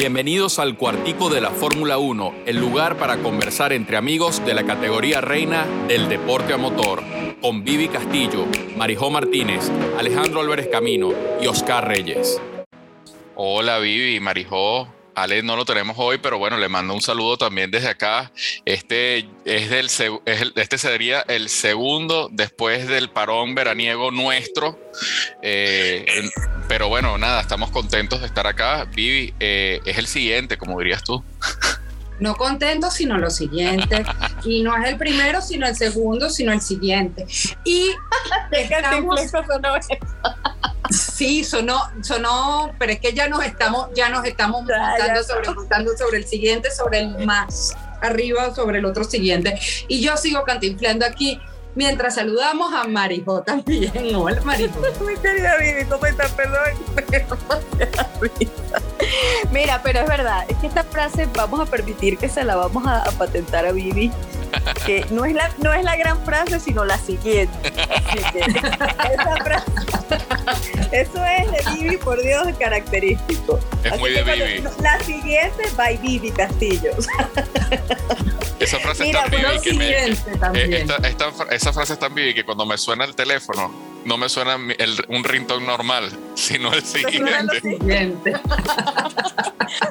Bienvenidos al cuartico de la Fórmula 1, el lugar para conversar entre amigos de la categoría reina del deporte a motor, con Vivi Castillo, Marijó Martínez, Alejandro Álvarez Camino y Oscar Reyes. Hola Vivi, Marijó, Ale no lo tenemos hoy, pero bueno, le mando un saludo también desde acá. Este, es del, este sería el segundo después del parón veraniego nuestro. Eh, pero bueno, nada, estamos contentos de estar acá. Vivi, eh, es el siguiente, como dirías tú. No contentos, sino lo siguiente. y no es el primero, sino el segundo, sino el siguiente. Y estamos... Sí, sonó, sonó, pero es que ya nos estamos, ya nos estamos montando sobre, sobre el siguiente, sobre el más arriba, sobre el otro siguiente. Y yo sigo cantinflando aquí mientras saludamos a Marijo también. Hola, Marijo. Mi querida Vivi, ¿cómo estás? Perdón. Mira, pero es verdad, es que esta frase vamos a permitir que se la vamos a, a patentar a Vivi que no es la, no es la gran frase, sino la siguiente. esa frase, eso es de Vivi, por Dios, característico. Es muy de Vivi. La siguiente, by Vivi Castillo. Esa frase es tan Vivi que me, eh, esa frase es tan Vivi que cuando me suena el teléfono, no me suena un ringtone normal, sino el siguiente. siguiente.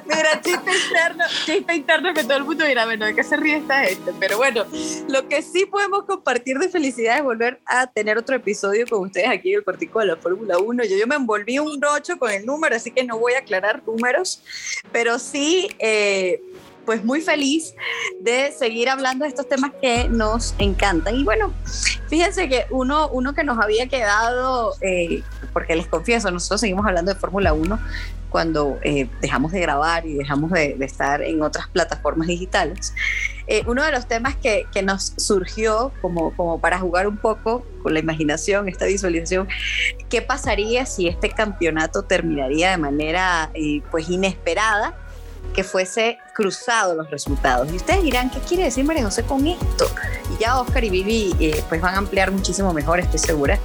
Mira, chiste interno, chiste interno que todo el mundo dirá, bueno, ¿de qué se ríe esta gente? Pero bueno, lo que sí podemos compartir de felicidad es volver a tener otro episodio con ustedes aquí en el Cortico de la Fórmula 1. Yo, yo me envolví un rocho con el número, así que no voy a aclarar números, pero sí... Eh, pues muy feliz de seguir hablando de estos temas que nos encantan. Y bueno, fíjense que uno, uno que nos había quedado, eh, porque les confieso, nosotros seguimos hablando de Fórmula 1 cuando eh, dejamos de grabar y dejamos de, estar en otras plataformas digitales. Eh, uno de los temas que, que, nos surgió como, como para jugar un poco con la imaginación, esta visualización, ¿qué pasaría si este campeonato terminaría de manera pues inesperada? Que fuese cruzado los resultados. Y ustedes dirán, ¿qué quiere decir María José con esto? Y ya Oscar y Vivi eh, pues van a ampliar muchísimo mejor, estoy segura.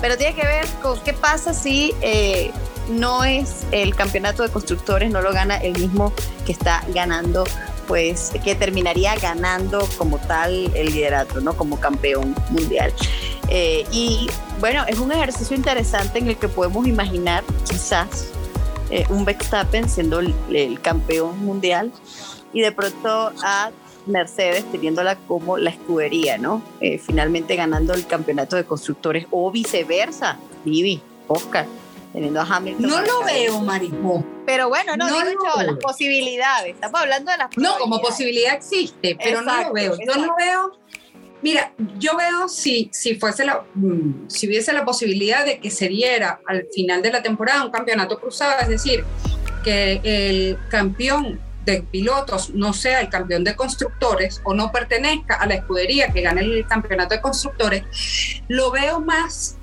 Pero tiene que ver con qué pasa si eh, no es el campeonato de constructores, no lo gana el mismo que está ganando, pues que terminaría ganando como tal el liderato, ¿no? Como campeón mundial. Eh, y bueno, es un ejercicio interesante en el que podemos imaginar quizás eh, un Verstappen siendo el, campeón mundial y de pronto a Mercedes teniéndola como la escudería, ¿no? Eh, finalmente ganando el campeonato de constructores o viceversa, Vivi, Oscar, teniendo a Hamilton. No lo veo, Marismo. Pero bueno, no, digo yo, las posibilidades. Estamos hablando de las posibilidades. No, como posibilidad existe, pero no lo veo. Yo no veo Mira, yo veo si, si, fuese la, mm, si hubiese la posibilidad de que se diera al final de la temporada un campeonato cruzado, es decir, que el campeón de pilotos no sea el campeón de constructores o no pertenezca a la escudería que gane el campeonato de constructores, lo veo más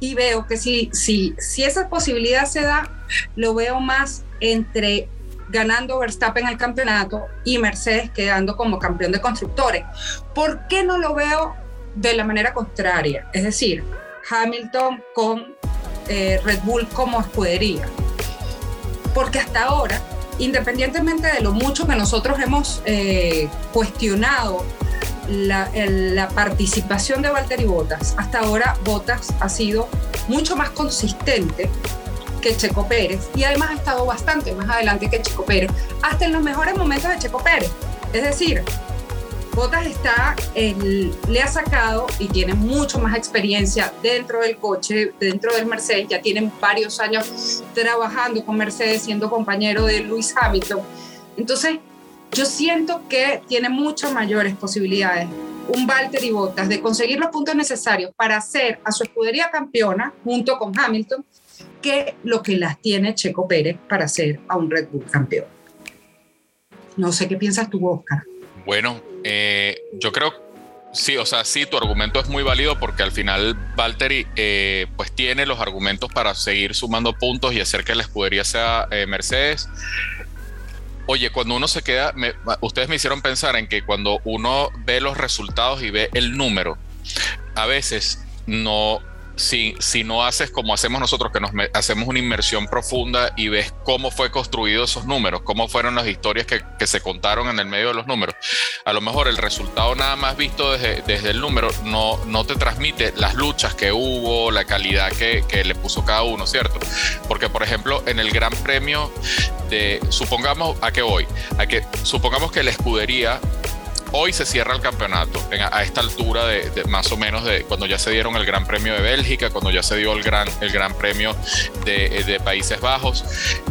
y veo que si, si, si esa posibilidad se da, lo veo más entre ganando Verstappen el campeonato y Mercedes quedando como campeón de constructores. ¿Por qué no lo veo de la manera contraria? Es decir, Hamilton con eh, Red Bull como escudería. Porque hasta ahora, independientemente de lo mucho que nosotros hemos eh, cuestionado la, la, participación de Valtteri Bottas, hasta ahora Bottas ha sido mucho más consistente que Checo Pérez y además ha estado bastante más adelante que Checo Pérez, hasta en los mejores momentos de Checo Pérez. Es decir, Bottas está, le ha sacado y tiene mucho más experiencia dentro del coche, dentro del Mercedes, ya tienen varios años trabajando con Mercedes, siendo compañero de Lewis Hamilton. Entonces, yo siento que tiene muchas mayores posibilidades un Valtteri Bottas de conseguir los puntos necesarios para hacer a su escudería campeona junto con Hamilton que lo que las tiene Checo Pérez para ser a un Red Bull campeón. No sé qué piensas tú, Oscar. Bueno, eh, yo creo, sí, o sea, sí, tu argumento es muy válido porque al final Valtteri eh, pues tiene los argumentos para seguir sumando puntos y hacer que la escudería sea eh, Mercedes. Oye, cuando uno se queda, ustedes me hicieron pensar en que cuando uno ve los resultados y ve el número, a veces no si, si no haces como hacemos nosotros, que nos hacemos una inmersión profunda y ves cómo fue construido esos números, cómo fueron las historias que, que, se contaron en el medio de los números, a lo mejor el resultado nada más visto desde, desde el número no, no te transmite las luchas que hubo, la calidad que, que le puso cada uno, ¿cierto? Porque, por ejemplo, en el Gran Premio de, supongamos, ¿a qué voy? A que supongamos que la escudería hoy se cierra el campeonato a esta altura de, más o menos de cuando ya se dieron el Gran Premio de Bélgica, cuando ya se dio el Gran, el gran Premio de, Países Bajos.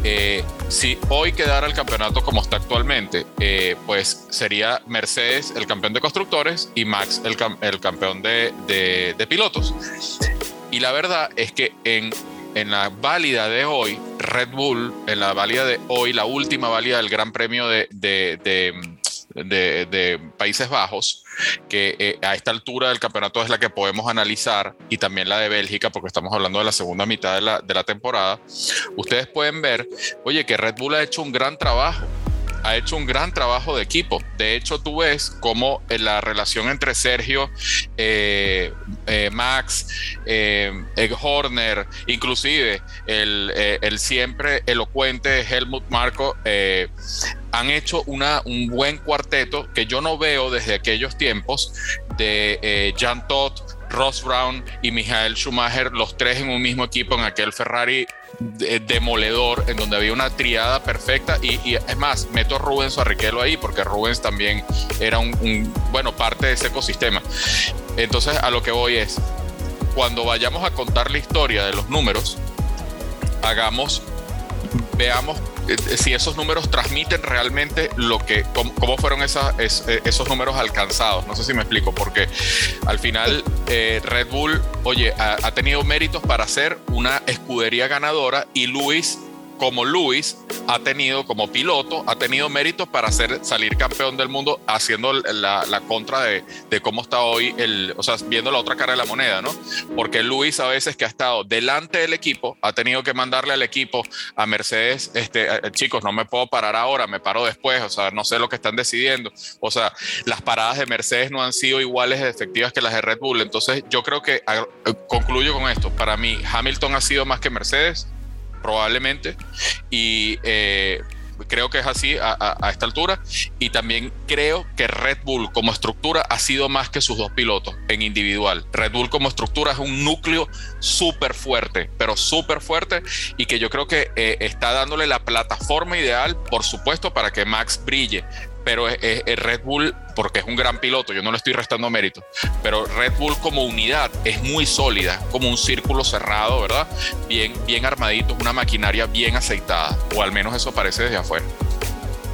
Eh, si hoy quedara el campeonato como está actualmente, eh, pues sería Mercedes el campeón de constructores y Max el, el campeón de, de pilotos. Y la verdad es que en en la válida de hoy, Red Bull, en la válida de hoy, la última válida del Gran Premio de, Países Bajos, que eh, a esta altura del campeonato es la que podemos analizar, y también la de Bélgica, porque estamos hablando de la segunda mitad de la, de la temporada, ustedes pueden ver, oye, que Red Bull ha hecho un gran trabajo ha hecho un gran trabajo de equipo. De hecho, tú ves cómo eh, la relación entre Sergio, eh, Max, Horner, inclusive el, siempre elocuente Helmut Marco, han hecho una, un buen cuarteto que yo no veo desde aquellos tiempos de eh, Jan Todt, Ross Brown y Michael Schumacher, los tres en un mismo equipo en aquel Ferrari demoledor, en donde había una triada perfecta. Y, es más, meto a Rubens Barrichello ahí, porque Rubens también era un, bueno, parte de ese ecosistema. Entonces, a lo que voy es, cuando vayamos a contar la historia de los números, hagamos, veamos eh, si esos números transmiten realmente lo que, cómo, fueron eh, esos números alcanzados. No sé si me explico, porque al final eh, Red Bull, oye, ha, ha, tenido méritos para ser una escudería ganadora y Luis como Luis ha tenido como piloto, ha tenido méritos para hacer, salir campeón del mundo haciendo la, contra de, cómo está hoy, el, o sea, viendo la otra cara de la moneda, ¿no? Porque Luis a veces que ha estado delante del equipo, ha tenido que mandarle al equipo a Mercedes, este, chicos, no me puedo parar ahora, me paro después, o sea, no sé lo que están decidiendo. O sea, las paradas de Mercedes no han sido iguales efectivas que las de Red Bull. Entonces, yo creo que concluyo con esto. Para mí, Hamilton ha sido más que Mercedes probablemente. Y eh, creo que es así a, esta altura. Y también creo que Red Bull como estructura ha sido más que sus dos pilotos en individual. Red Bull como estructura es un núcleo súper fuerte, pero súper fuerte y que yo creo que eh, está dándole la plataforma ideal, por supuesto, para que Max brille pero es, Red Bull, porque es un gran piloto, yo no le estoy restando mérito, pero Red Bull como unidad es muy sólida, como un círculo cerrado, ¿verdad? Bien, bien armadito, una maquinaria bien aceitada, o al menos eso parece desde afuera.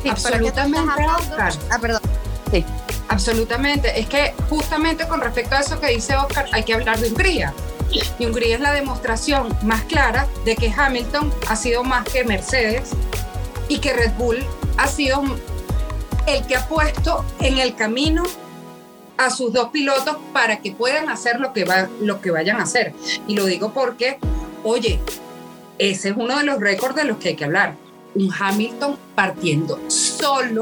Absolutamente, Oscar. Ah, perdón. Sí. Absolutamente. Es que justamente con respecto a eso que dice Oscar, hay que hablar de Hungría. Y Hungría es la demostración más clara de que Hamilton ha sido más que Mercedes y que Red Bull ha sido el que ha puesto en el camino a sus dos pilotos para que puedan hacer lo que, va, lo que vayan a hacer. Y lo digo porque, oye, ese es uno de los récords de los que hay que hablar. Un Hamilton partiendo solo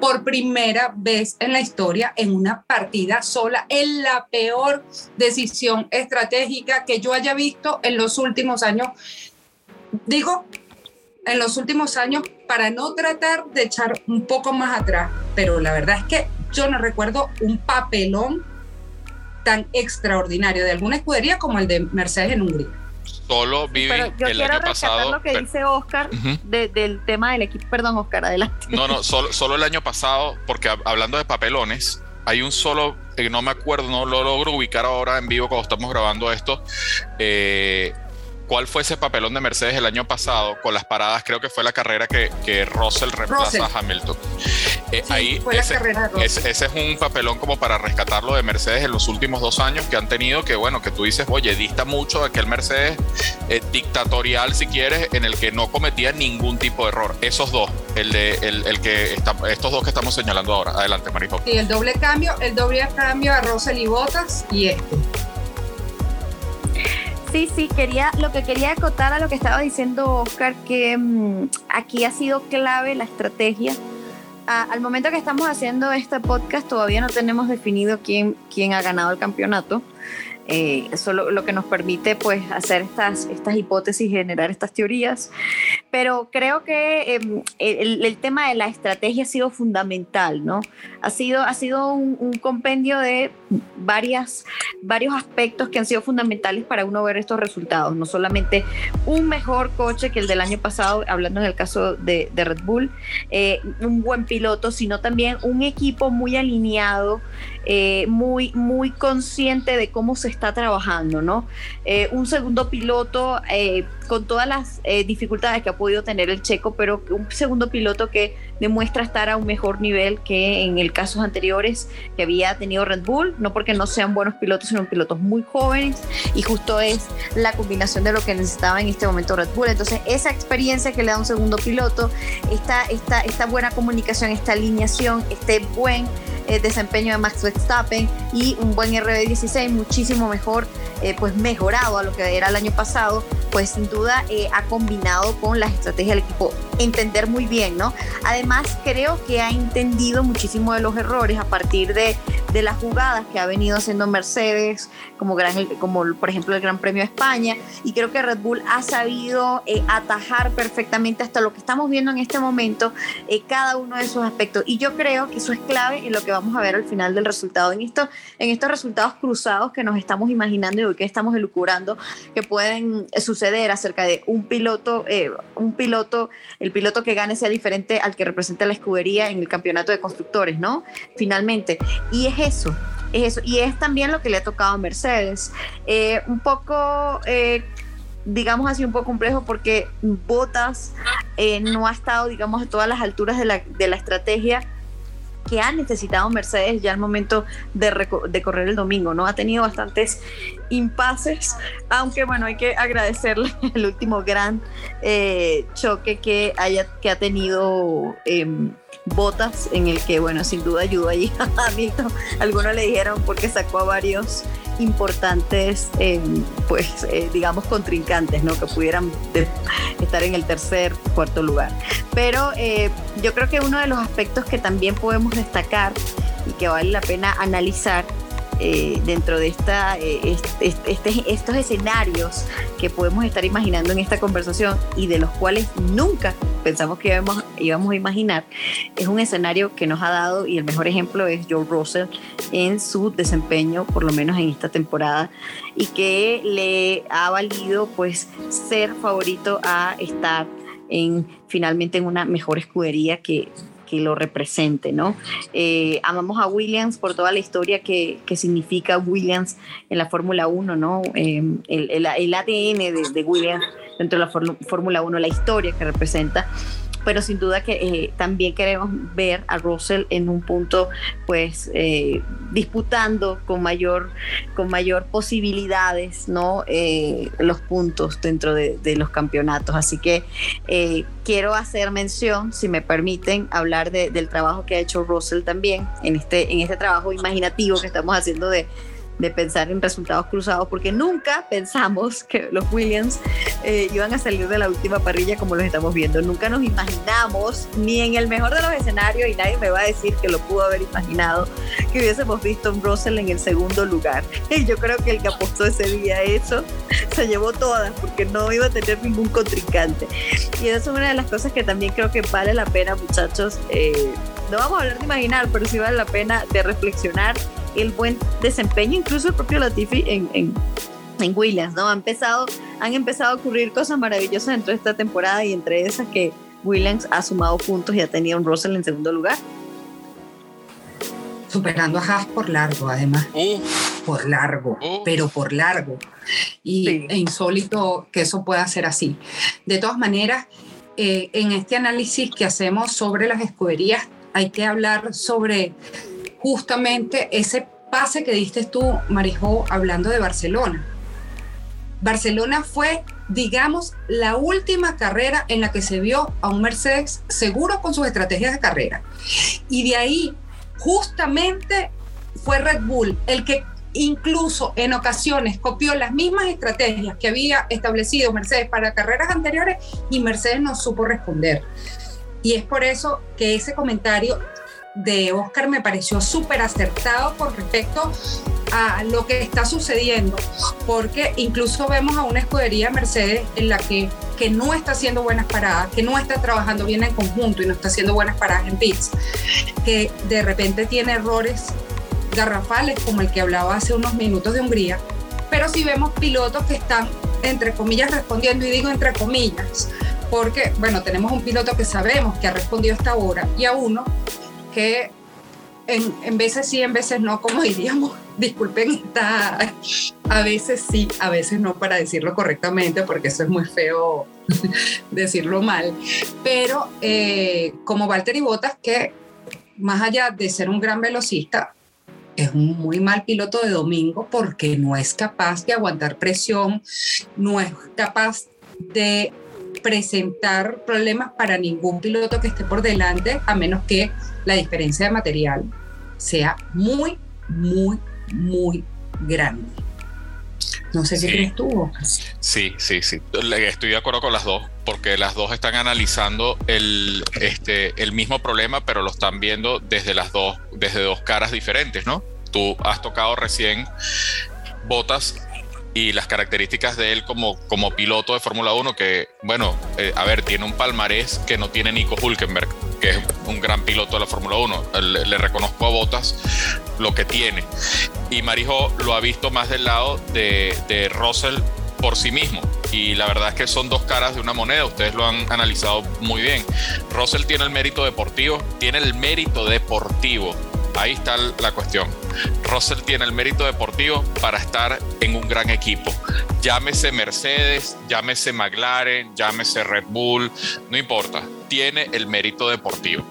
por primera vez en la historia en una partida sola, en la peor decisión estratégica que yo haya visto en los últimos años. Digo, en los últimos años para no tratar de echar un poco más atrás, pero la verdad es que yo no recuerdo un papelón tan extraordinario de alguna escudería como el de Mercedes en Hungría. Solo viví el quiero año pasado. lo que dice Oscar del tema del equipo. Perdón, Oscar, adelante. No, no, solo, solo el año pasado, porque hablando de papelones, hay un solo, eh, no me acuerdo, no lo logro ubicar ahora en vivo cuando estamos grabando esto. Eh, cuál fue ese papelón de Mercedes el año pasado con las paradas, creo que fue la carrera que, que Russell reemplaza a Hamilton. Eh, ahí ese, es un papelón como para rescatarlo de Mercedes en los últimos dos años que han tenido que, bueno, que tú dices, oye, dista mucho de aquel Mercedes eh, dictatorial, si quieres, en el que no cometía ningún tipo de error. Esos dos, el de el, que está, estos dos que estamos señalando ahora. Adelante, Marijo. Y el doble cambio, el doble cambio a Russell y Bottas y este. Sí, sí, quería, lo que quería acotar a lo que estaba diciendo Oscar, que mm, aquí ha sido clave la estrategia. al momento que estamos haciendo este podcast todavía no tenemos definido quién, quién ha ganado el campeonato. Eh, eso lo, lo, que nos permite pues hacer estas, estas hipótesis, generar estas teorías. Pero creo que em, el, tema de la estrategia ha sido fundamental, ¿no? Ha sido, ha sido un, compendio de varias, varios aspectos que han sido fundamentales para uno ver estos resultados. No solamente un mejor coche que el del año pasado, hablando en el caso de, de Red Bull, eh, un buen piloto, sino también un equipo muy alineado, eh, muy, muy consciente de cómo se está trabajando, ¿no? Eh, un segundo piloto eh, con todas las dificultades que ha podido tener el checo, pero un segundo piloto que demuestra estar a un mejor nivel que en el casos anteriores que había tenido Red Bull, no porque no sean buenos pilotos, sino pilotos muy jóvenes y justo es la combinación de lo que necesitaba en este momento Red Bull. Entonces, esa experiencia que le da un segundo piloto, esta, esta, esta buena comunicación, esta alineación, este buen eh, desempeño de Max Verstappen y un buen RB16 muchísimo mejor, eh, pues mejorado a lo que era el año pasado, pues sin duda eh, ha combinado con las estrategias del equipo entender muy bien, ¿no? Además creo que ha entendido muchísimo de los errores a partir de, de las jugadas que ha venido haciendo Mercedes, como, gran, como por ejemplo el Gran Premio de España, y creo que Red Bull ha sabido atajar perfectamente hasta lo que estamos viendo en este momento, cada uno de esos aspectos. Y yo creo que eso es clave en lo que vamos a ver al final del resultado. En, esto, en estos resultados cruzados que nos estamos imaginando y que estamos elucubrando que pueden suceder acerca de un piloto, eh, un piloto, el piloto que gane sea diferente al que representa la escudería en el campeonato de constructores, ¿no? Finalmente. Y es eso, es eso. Y es también lo que le ha tocado a Mercedes. Eh, un poco... Eh, digamos así, un poco complejo porque Botas no ha estado, digamos, a todas las alturas de la, de la estrategia que ha necesitado Mercedes ya al momento de, de, correr el domingo, ¿no? Ha tenido bastantes impases, aunque bueno, hay que agradecerle el último gran eh, choque que, haya, que ha tenido eh, Botas, en el que, bueno, sin duda ayudó allí a Hamilton. Algunos le dijeron porque sacó a varios importantes, eh, pues, eh, digamos, contrincantes, ¿no? Que pudieran estar en el tercer, cuarto lugar. Pero eh, yo creo que uno de los aspectos que también podemos destacar y que vale la pena analizar eh, dentro de esta, eh, este, estos escenarios que podemos estar imaginando en esta conversación y de los cuales nunca pensamos que íbamos, íbamos a imaginar, es un escenario que nos ha dado, y el mejor ejemplo es Joe Russell en su desempeño, por lo menos en esta temporada, y que le ha valido pues ser favorito a estar en finalmente en una mejor escudería que que lo represente, ¿no? Eh, amamos a Williams por toda la historia que, que significa Williams en la Fórmula 1, ¿no? Eh, el, el, ADN de, de Williams dentro de la Fórmula 1, la historia que representa pero sin duda que eh, también queremos ver a Russell en un punto, pues, eh, disputando con mayor, con mayor posibilidades, ¿no? Eh, los puntos dentro de, los campeonatos. Así que quiero hacer mención, si me permiten, hablar de, del trabajo que ha hecho Russell también en este, en este trabajo imaginativo que estamos haciendo de de pensar en resultados cruzados, porque nunca pensamos que los Williams eh, iban a salir de la última parrilla como los estamos viendo. Nunca nos imaginamos, ni en el mejor de los escenarios, y nadie me va a decir que lo pudo haber imaginado, que hubiésemos visto a Russell en el segundo lugar. Y yo creo que el que apostó ese día eso se llevó todas, porque no iba a tener ningún contrincante. Y eso es una de las cosas que también creo que vale la pena, muchachos. Eh, no vamos a hablar de imaginar, pero sí vale la pena de reflexionar el buen desempeño, incluso el propio Latifi en, en, en Williams, ¿no? Han empezado, han empezado a ocurrir cosas maravillosas dentro de esta temporada y entre esas que Williams ha sumado puntos y ha tenido un Russell en segundo lugar. Superando a Haas por largo, además. Por largo, pero por largo. Y sí. e insólito que eso pueda ser así. De todas maneras, eh, en este análisis que hacemos sobre las escuderías, hay que hablar sobre justamente ese pase que diste tú, Marijó, hablando de Barcelona. Barcelona fue, digamos, la última carrera en la que se vio a un Mercedes seguro con sus estrategias de carrera. Y de ahí, justamente, fue Red Bull el que incluso en ocasiones copió las mismas estrategias que había establecido Mercedes para carreras anteriores y Mercedes no supo responder. Y es por eso que ese comentario de Oscar me pareció súper acertado con respecto a lo que está sucediendo, porque incluso vemos a una escudería Mercedes en la que, que no está haciendo buenas paradas, que no está trabajando bien en conjunto y no está haciendo buenas paradas en pits, que de repente tiene errores garrafales como el que hablaba hace unos minutos de Hungría, pero si vemos pilotos que están, entre comillas, respondiendo, y digo entre comillas, porque, bueno, tenemos un piloto que sabemos que ha respondido hasta ahora y a uno que en, en veces sí, en veces no, como diríamos, disculpen, está a veces sí, a veces no para decirlo correctamente, porque eso es muy feo decirlo mal, pero eh, como Valtteri Bottas, que más allá de ser un gran velocista, es un muy mal piloto de domingo porque no es capaz de aguantar presión, no es capaz de presentar problemas para ningún piloto que esté por delante, a menos que la diferencia de material sea muy, muy, muy grande. No sé qué crees tú. Sí, sí, sí. Estoy de acuerdo con las dos, porque las dos están analizando el, este, el mismo problema, pero lo están viendo desde las dos, desde dos caras diferentes, ¿no? Tú has tocado recién botas y las características de él como, como piloto de Fórmula 1, que, bueno, eh, a ver, tiene un palmarés que no tiene Nico Hulkenberg, que es un gran piloto de la Fórmula 1. Le, reconozco a Botas lo que tiene. Y Marijo lo ha visto más del lado de, de Russell por sí mismo. Y la verdad es que son dos caras de una moneda, ustedes lo han analizado muy bien. Russell tiene el mérito deportivo, tiene el mérito deportivo Ahí está la cuestión. Russell tiene el mérito deportivo para estar en un gran equipo. Llámese Mercedes, llámese McLaren, llámese Red Bull, no importa. Tiene el mérito deportivo.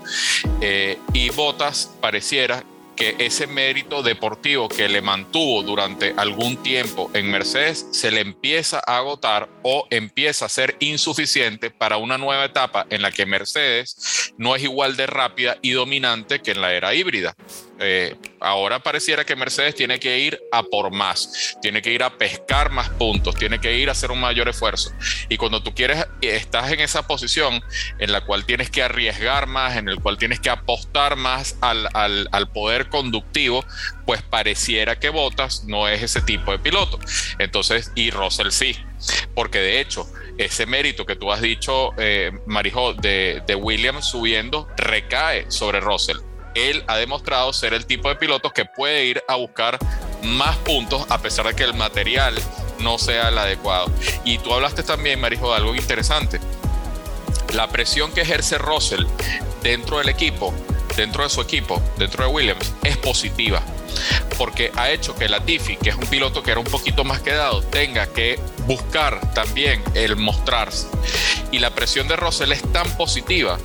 Eh, y Bottas pareciera que ese mérito deportivo que le mantuvo durante algún tiempo en Mercedes se le empieza a agotar o empieza a ser insuficiente para una nueva etapa en la que Mercedes no es igual de rápida y dominante que en la era híbrida. Eh, ahora pareciera que Mercedes tiene que ir a por más, tiene que ir a pescar más puntos, tiene que ir a hacer un mayor esfuerzo. Y cuando tú quieres, estás en esa posición en la cual tienes que arriesgar más, en el cual tienes que apostar más al, al poder conductivo, pues pareciera que Bottas no es ese tipo de piloto. Entonces, y Russell sí, porque de hecho, ese mérito que tú has dicho, eh, Marijo, de, de Williams subiendo, recae sobre Russell él ha demostrado ser el tipo de piloto que puede ir a buscar más puntos a pesar de que el material no sea el adecuado. Y tú hablaste también, Marijo, de algo interesante. La presión que ejerce Russell dentro del equipo, dentro de su equipo, dentro de Williams, es positiva porque ha hecho que Latifi, que es un piloto que era un poquito más quedado, tenga que buscar también el mostrarse. Y la presión de Russell es tan positiva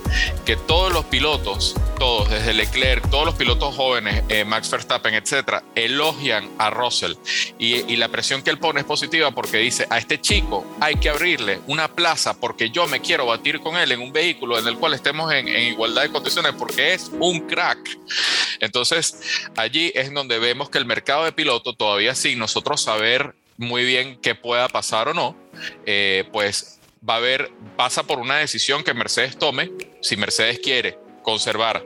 que todos los pilotos, todos, desde Leclerc, todos los pilotos jóvenes, eh, Max Verstappen, etcétera, elogian a Russell. Y, la presión que él pone es positiva porque dice: a este chico hay que abrirle una plaza porque yo me quiero batir con él en un vehículo en el cual estemos en, igualdad de condiciones porque es un crack. Entonces, allí es donde vemos que el mercado de piloto todavía sin nosotros saber muy bien qué pueda pasar o no, eh, pues va a haber, pasa por una decisión que Mercedes tome. Si Mercedes quiere conservar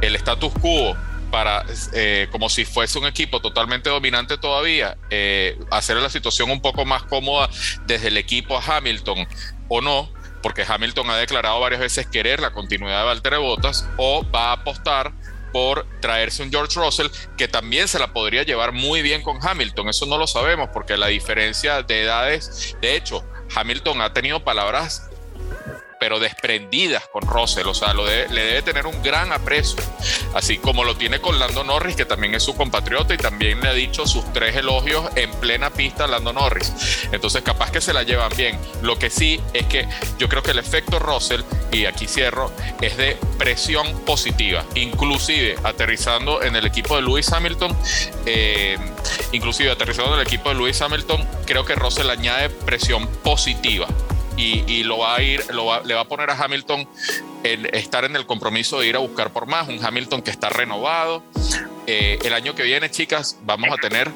el status quo para, eh, como si fuese un equipo totalmente dominante todavía, eh, hacer la situación un poco más cómoda desde el equipo a Hamilton o no, porque Hamilton ha declarado varias veces querer la continuidad de Valtteri Bottas, o va a apostar por traerse un George Russell que también se la podría llevar muy bien con Hamilton. Eso no lo sabemos porque la diferencia de edades, de hecho, Hamilton ha tenido palabras pero desprendidas con Russell, o sea, lo le debe tener un gran aprecio, así como lo tiene con Lando Norris, que también es su compatriota y también le ha dicho sus tres elogios en plena pista a Lando Norris. Entonces, capaz que se la llevan bien. Lo que sí es que yo creo que el efecto Russell, y aquí cierro, es de presión positiva, inclusive aterrizando en el equipo de Lewis Hamilton, eh, inclusive aterrizando en el equipo de Lewis Hamilton, creo que Russell añade presión positiva y, lo va a ir, lo le va a poner a Hamilton estar en el compromiso de ir a buscar por más, un Hamilton que está renovado. Eh, el año que viene, chicas, vamos a tener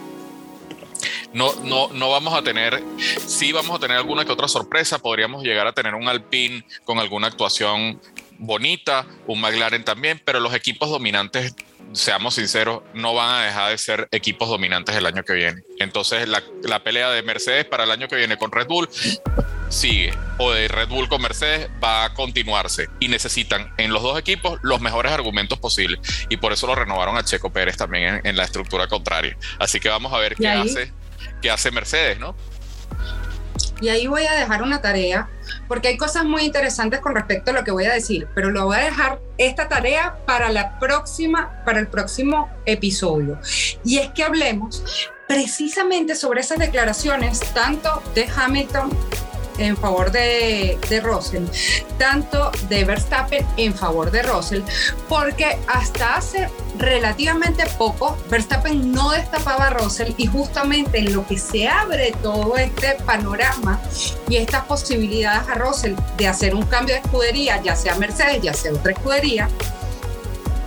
no, no, no vamos a tener, sí vamos a tener alguna que otra sorpresa, podríamos llegar a tener un Alpine con alguna actuación bonita, un McLaren también, pero los equipos dominantes seamos sinceros, no van a dejar de ser equipos dominantes el año que viene. Entonces, la, pelea de Mercedes para el año que viene con Red Bull sigue, o de Red Bull con Mercedes va a continuarse. Y necesitan en los dos equipos los mejores argumentos posibles. Y por eso lo renovaron a Checo Pérez también en, la estructura contraria. Así que vamos a ver qué hace, qué hace Mercedes, ¿no? Y ahí voy a dejar una tarea, porque hay cosas muy interesantes con respecto a lo que voy a decir, pero lo voy a dejar esta tarea para la próxima, para el próximo episodio. Y es que hablemos precisamente sobre esas declaraciones, tanto de Hamilton en favor de, de Russell, tanto de Verstappen en favor de Russell, porque hasta hace relativamente poco Verstappen no destapaba a Russell y justamente en lo que se abre todo este panorama y estas posibilidades a Russell de hacer un cambio de escudería, ya sea Mercedes, ya sea otra escudería,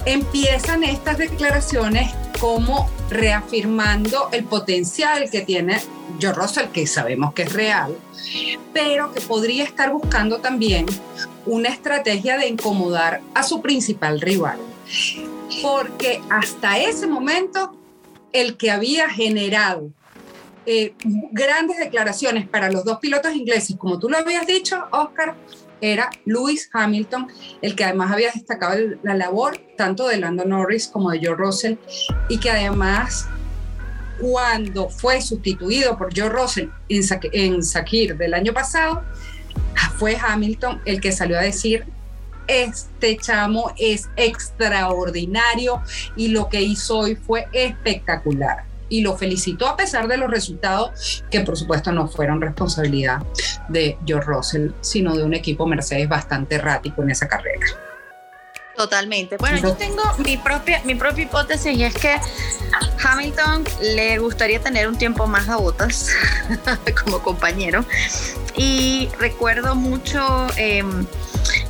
empiezan estas declaraciones como reafirmando el potencial que tiene Joe Russell, que sabemos que es real, pero que podría estar buscando también una estrategia de incomodar a su principal rival. Porque hasta ese momento, el que había generado eh, grandes declaraciones para los dos pilotos ingleses, como tú lo habías dicho, Oscar, era Lewis Hamilton, el que además había destacado la labor tanto de Lando Norris como de George Russell y que además cuando fue sustituido por George Russell en, en Sakir del año pasado, fue Hamilton el que salió a decir este chamo es extraordinario y lo que hizo hoy fue espectacular y lo felicitó a pesar de los resultados que por supuesto no fueron responsabilidad de George Russell, sino de un equipo Mercedes bastante errático en esa carrera. Totalmente. Bueno, yo tengo mi propia, mi propia hipótesis y es que Hamilton le gustaría tener un tiempo más a botas como compañero. Y recuerdo mucho em,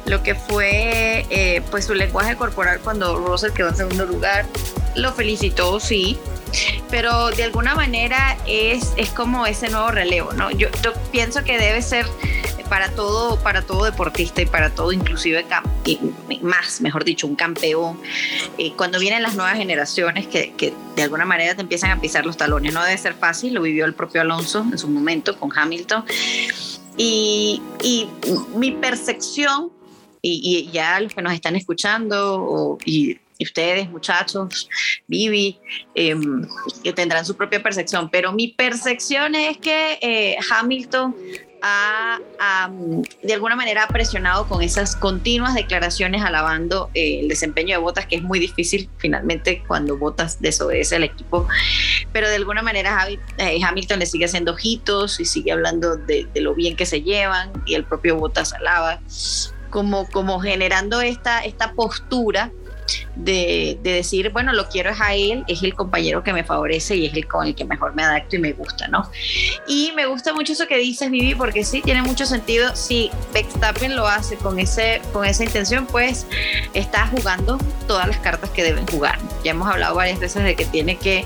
lo que fue eh, pues su lenguaje corporal cuando Russell quedó en segundo lugar. Lo felicitó, sí, pero de alguna manera es, es como ese nuevo relevo, ¿no? Yo, pienso que debe ser para todo, para todo deportista y para todo, inclusive más, mejor dicho, un campeón. Eh, cuando vienen las nuevas generaciones que, que, de alguna manera te empiezan a pisar los talones, no debe ser fácil, lo vivió el propio Alonso en su momento con Hamilton. Y, y mi percepción, y, y, ya los que nos están escuchando o, y y ustedes, muchachos, Vivi, em, que tendrán su propia percepción. Pero mi percepción es que eh, Hamilton ha, de alguna manera presionado con esas continuas declaraciones alabando eh, el desempeño de Botas, que es muy difícil finalmente cuando Botas desobedece al equipo. Pero de alguna manera eh, Hamilton le sigue haciendo ojitos y sigue hablando de, de, lo bien que se llevan y el propio Botas alaba, como, como generando esta, esta postura de, decir, bueno, lo quiero es a él, es el compañero que me favorece y es el con el que mejor me adapto y me gusta, ¿no? Y me gusta mucho eso que dices, Vivi, porque sí, tiene mucho sentido. Si Verstappen lo hace con, ese, con esa intención, pues está jugando todas las cartas que deben jugar. Ya hemos hablado varias veces de que tiene que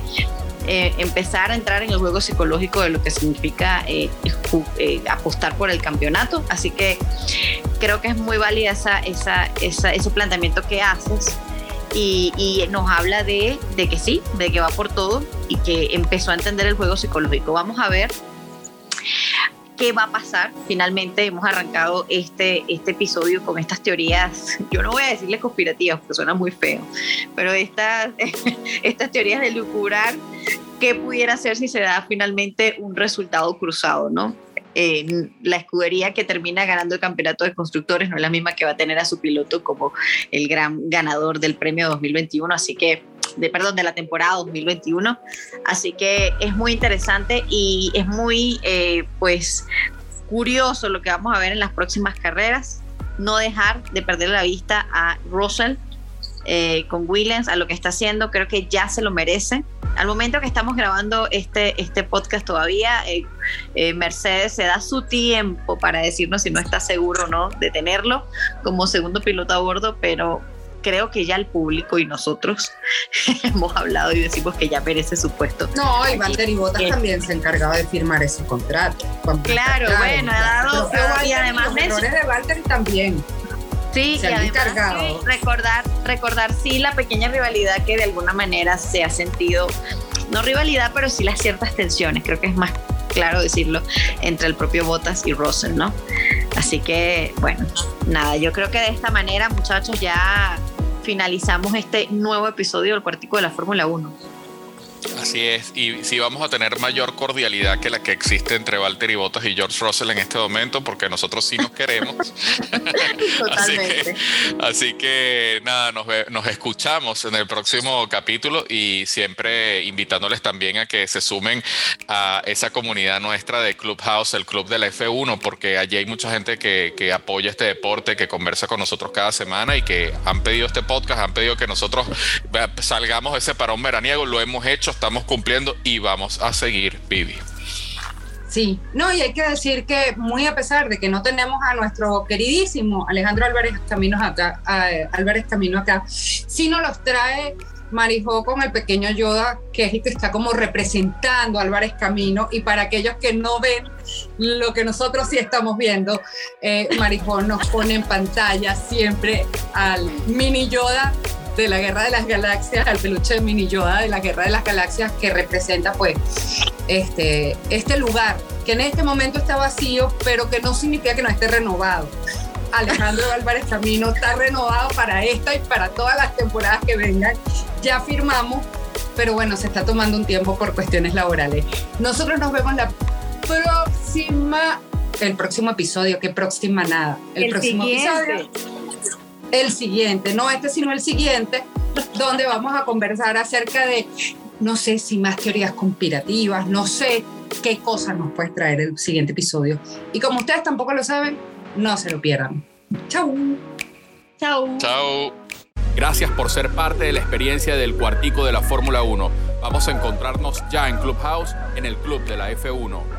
eh, empezar a entrar en el juego psicológico de lo que significa eh, eh, apostar por el campeonato. Así que creo que es muy válida esa, esa, ese planteamiento que haces. Y, nos habla de, de, que sí, de que va por todo y que empezó a entender el juego psicológico. Vamos a ver qué va a pasar. Finalmente hemos arrancado este, este episodio con estas teorías, yo no voy a decirle conspirativas porque suena muy feo, pero estas, estas teorías de lucurar qué pudiera ser si se da finalmente un resultado cruzado, ¿no? la escudería que termina ganando el campeonato de constructores no es la misma que va a tener a su piloto como el gran ganador del premio 2021, así que, de, perdón, de la temporada 2021. Así que es muy interesante y es muy, eh, pues, curioso lo que vamos a ver en las próximas carreras. No dejar de perder la vista a Russell eh, con Williams, a lo que está haciendo, creo que ya se lo merece al momento que estamos grabando este, este podcast todavía, eh, Mercedes se da su tiempo para decirnos si no está seguro o no de tenerlo como segundo piloto a bordo, pero creo que ya el público y nosotros hemos hablado y decimos que ya merece su puesto. No, y Valtteri Bottas también se encargaba de firmar ese contrato. Claro, bueno, ha dado y además los errores de Valtteri también. Sí, se y además, sí, recordar, recordar sí la pequeña rivalidad que de alguna manera se ha sentido, no rivalidad, pero sí las ciertas tensiones, creo que es más claro decirlo, entre el propio Bottas y Russell, ¿no? Así que, bueno, nada, yo creo que de esta manera, muchachos, ya finalizamos este nuevo episodio del Cuartico de la Fórmula 1. Así es, y sí vamos a tener mayor cordialidad que la que existe entre Walter y Bottas y George Russell en este momento, porque nosotros sí nos queremos. Totalmente. Así que, así que nada, nos, nos escuchamos en el próximo capítulo y siempre invitándoles también a que se sumen a esa comunidad nuestra de Clubhouse, el club de la F1, porque allí hay mucha gente que, que apoya este deporte, que conversa con nosotros cada semana y que han pedido este podcast, han pedido que nosotros eh, salgamos ese parón veraniego, lo hemos hecho, estamos cumpliendo y vamos a seguir, Vivi. Sí, no, y hay que decir que muy a pesar de que no tenemos a nuestro queridísimo Alejandro Álvarez Camino acá, a- Álvarez Camino acá, sí nos los trae Marijó con el pequeño Yoda, que es el que está como representando a Álvarez Camino, y para aquellos que no ven lo que nosotros sí estamos viendo, eh, Marijó nos pone en pantalla siempre al mini Yoda de la Guerra de las Galaxias, al peluche de mini Yoda de la Guerra de las Galaxias, que representa pues este, este lugar que en este momento está vacío, pero que no significa que no esté renovado. Alejandro Álvarez Camino está renovado para esta y para todas las temporadas que vengan. Ya firmamos, pero bueno, se está tomando un tiempo por cuestiones laborales. Nosotros nos vemos la próxima, el próximo episodio, que próxima nada, el, El próximo siguiente. episodio. El siguiente, no este, sino el siguiente, donde vamos a conversar acerca de no sé si más teorías conspirativas, no sé qué cosas nos puede traer el siguiente episodio. Y como ustedes tampoco lo saben, no se lo pierdan. Chau. Chao. Chao. Gracias por ser parte de la experiencia del cuartico de la Fórmula 1. Vamos a encontrarnos ya en Clubhouse, en el Club de la F1.